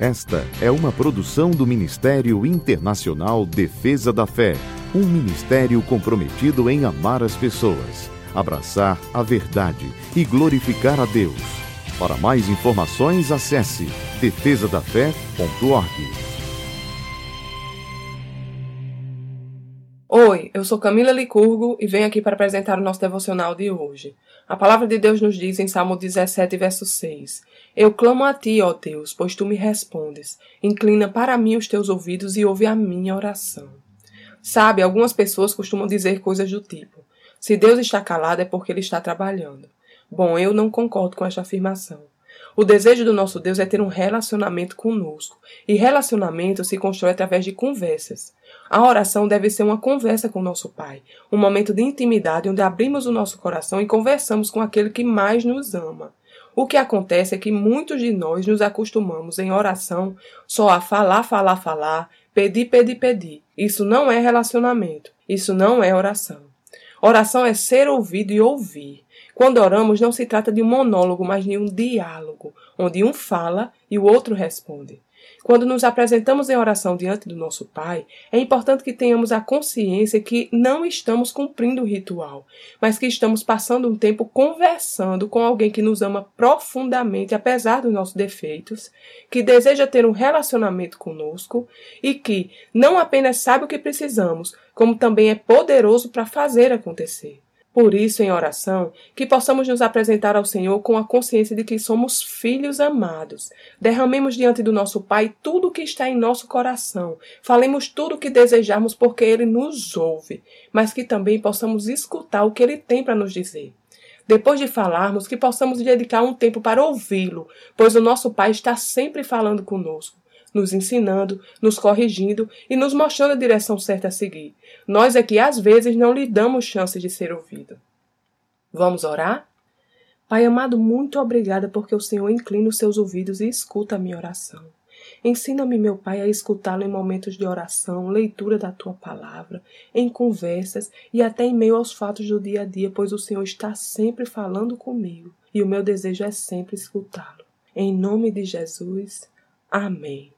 Esta é uma produção do Ministério Internacional Defesa da Fé, um ministério comprometido em amar as pessoas, abraçar a verdade e glorificar a Deus. Para mais informações, acesse defesadafé.org. Oi, eu sou Camila Licurgo e venho aqui para apresentar o nosso devocional de hoje. A palavra de Deus nos diz em Salmo 17, verso 6: Eu clamo a ti, ó Deus, pois tu me respondes. Inclina para mim os teus ouvidos e ouve a minha oração. Sabe, algumas pessoas costumam dizer coisas do tipo: Se Deus está calado é porque ele está trabalhando. Bom, eu não concordo com esta afirmação. O desejo do nosso Deus é ter um relacionamento conosco, e relacionamento se constrói através de conversas. A oração deve ser uma conversa com nosso Pai, um momento de intimidade onde abrimos o nosso coração e conversamos com aquele que mais nos ama. O que acontece é que muitos de nós nos acostumamos em oração só a falar, falar, falar, pedir, pedir, pedir. Isso não é relacionamento. Isso não é oração. Oração é ser ouvido e ouvir. Quando oramos, não se trata de um monólogo, mas de um diálogo, onde um fala e o outro responde. Quando nos apresentamos em oração diante do nosso Pai, é importante que tenhamos a consciência que não estamos cumprindo o ritual, mas que estamos passando um tempo conversando com alguém que nos ama profundamente, apesar dos nossos defeitos, que deseja ter um relacionamento conosco e que não apenas sabe o que precisamos, como também é poderoso para fazer acontecer. Por isso, em oração, que possamos nos apresentar ao Senhor com a consciência de que somos filhos amados. Derramemos diante do nosso Pai tudo o que está em nosso coração. Falemos tudo o que desejamos porque Ele nos ouve, mas que também possamos escutar o que Ele tem para nos dizer. Depois de falarmos, que possamos dedicar um tempo para ouvi-lo, pois o nosso Pai está sempre falando conosco nos ensinando, nos corrigindo e nos mostrando a direção certa a seguir. Nós é que às vezes não lhe damos chance de ser ouvido. Vamos orar? Pai amado, muito obrigada porque o Senhor inclina os seus ouvidos e escuta a minha oração. Ensina-me, meu Pai, a escutá-lo em momentos de oração, leitura da tua palavra, em conversas e até em meio aos fatos do dia a dia, pois o Senhor está sempre falando comigo e o meu desejo é sempre escutá-lo. Em nome de Jesus. Amém.